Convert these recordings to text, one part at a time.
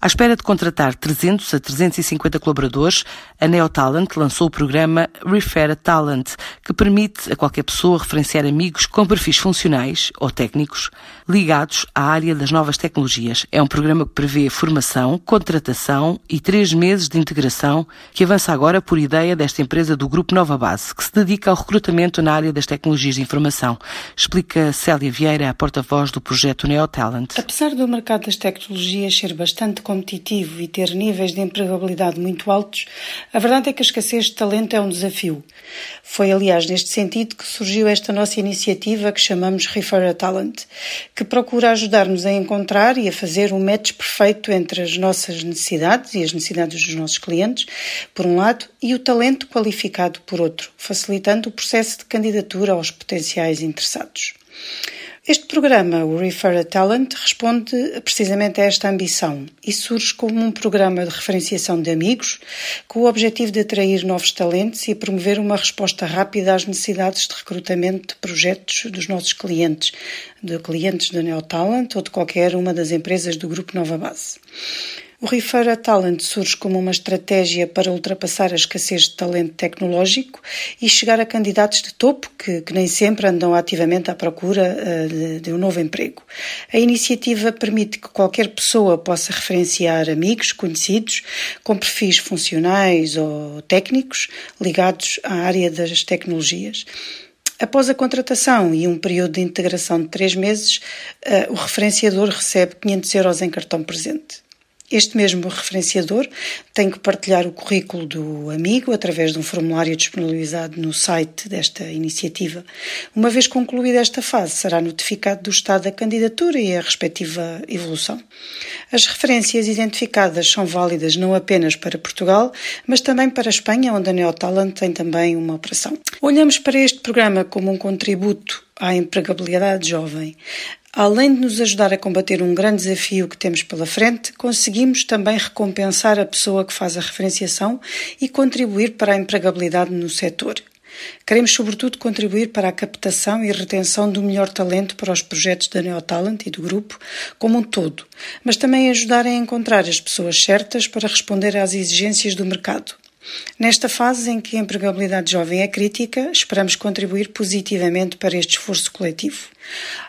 À espera de contratar 300 a 350 colaboradores, a NeoTalent lançou o programa Refer a Talent, que permite a qualquer pessoa referenciar amigos com perfis funcionais ou técnicos ligados à área das novas tecnologias. É um programa que prevê formação, contratação e três meses de integração, que avança agora por ideia desta empresa do Grupo Nova Base, que se dedica ao recrutamento na área das tecnologias de informação. Explica Célia Vieira, a porta-voz do projeto NeoTalent. Apesar do mercado das tecnologias ser bastante competitivo e ter níveis de empregabilidade muito altos, a verdade é que a escassez de talento é um desafio. Foi, aliás, neste sentido que surgiu esta nossa iniciativa que chamamos Refer a Talent, que procura ajudar-nos a encontrar e a fazer um match perfeito entre as nossas necessidades e as necessidades dos nossos clientes, por um lado, e o talento qualificado, por outro, facilitando o processo de candidatura aos potenciais interessados. Este programa, o Refer a Talent, responde precisamente a esta ambição e surge como um programa de referenciação de amigos com o objetivo de atrair novos talentos e promover uma resposta rápida às necessidades de recrutamento de projetos dos nossos clientes, de clientes da NeoTalent ou de qualquer uma das empresas do Grupo Nova Base. O Refer a Talent surge como uma estratégia para ultrapassar a escassez de talento tecnológico e chegar a candidatos de topo que, que nem sempre andam ativamente à procura uh, de, de, um novo emprego. A iniciativa permite que qualquer pessoa possa referenciar amigos, conhecidos, com perfis funcionais ou técnicos ligados à área das tecnologias. Após a contratação e um período de integração de três meses, uh, o referenciador recebe 500 euros em cartão presente. Este mesmo referenciador tem que partilhar o currículo do amigo através de um formulário disponibilizado no site desta iniciativa. Uma vez concluída esta fase, será notificado do estado da candidatura e a respectiva evolução. As referências identificadas são válidas não apenas para Portugal, mas também para a Espanha, onde a Neotalent tem também uma operação. Olhamos para este programa como um contributo à empregabilidade jovem. Além de nos ajudar a combater um grande desafio que temos pela frente, conseguimos também recompensar a pessoa que faz a referenciação e contribuir para a empregabilidade no setor. Queremos, sobretudo, contribuir para a captação e retenção do melhor talento para os projetos da Neotalent e do grupo como um todo, mas também ajudar a encontrar as pessoas certas para responder às exigências do mercado. Nesta fase em que a empregabilidade jovem é crítica, esperamos contribuir positivamente para este esforço coletivo.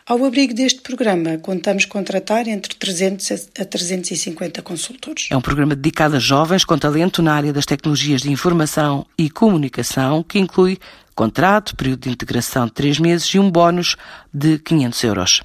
Ao abrigo deste programa, contamos contratar entre 300 a 350 consultores. É um programa dedicado a jovens com talento na área das tecnologias de informação e comunicação, que inclui contrato, período de integração de três meses e um bónus de 500 euros.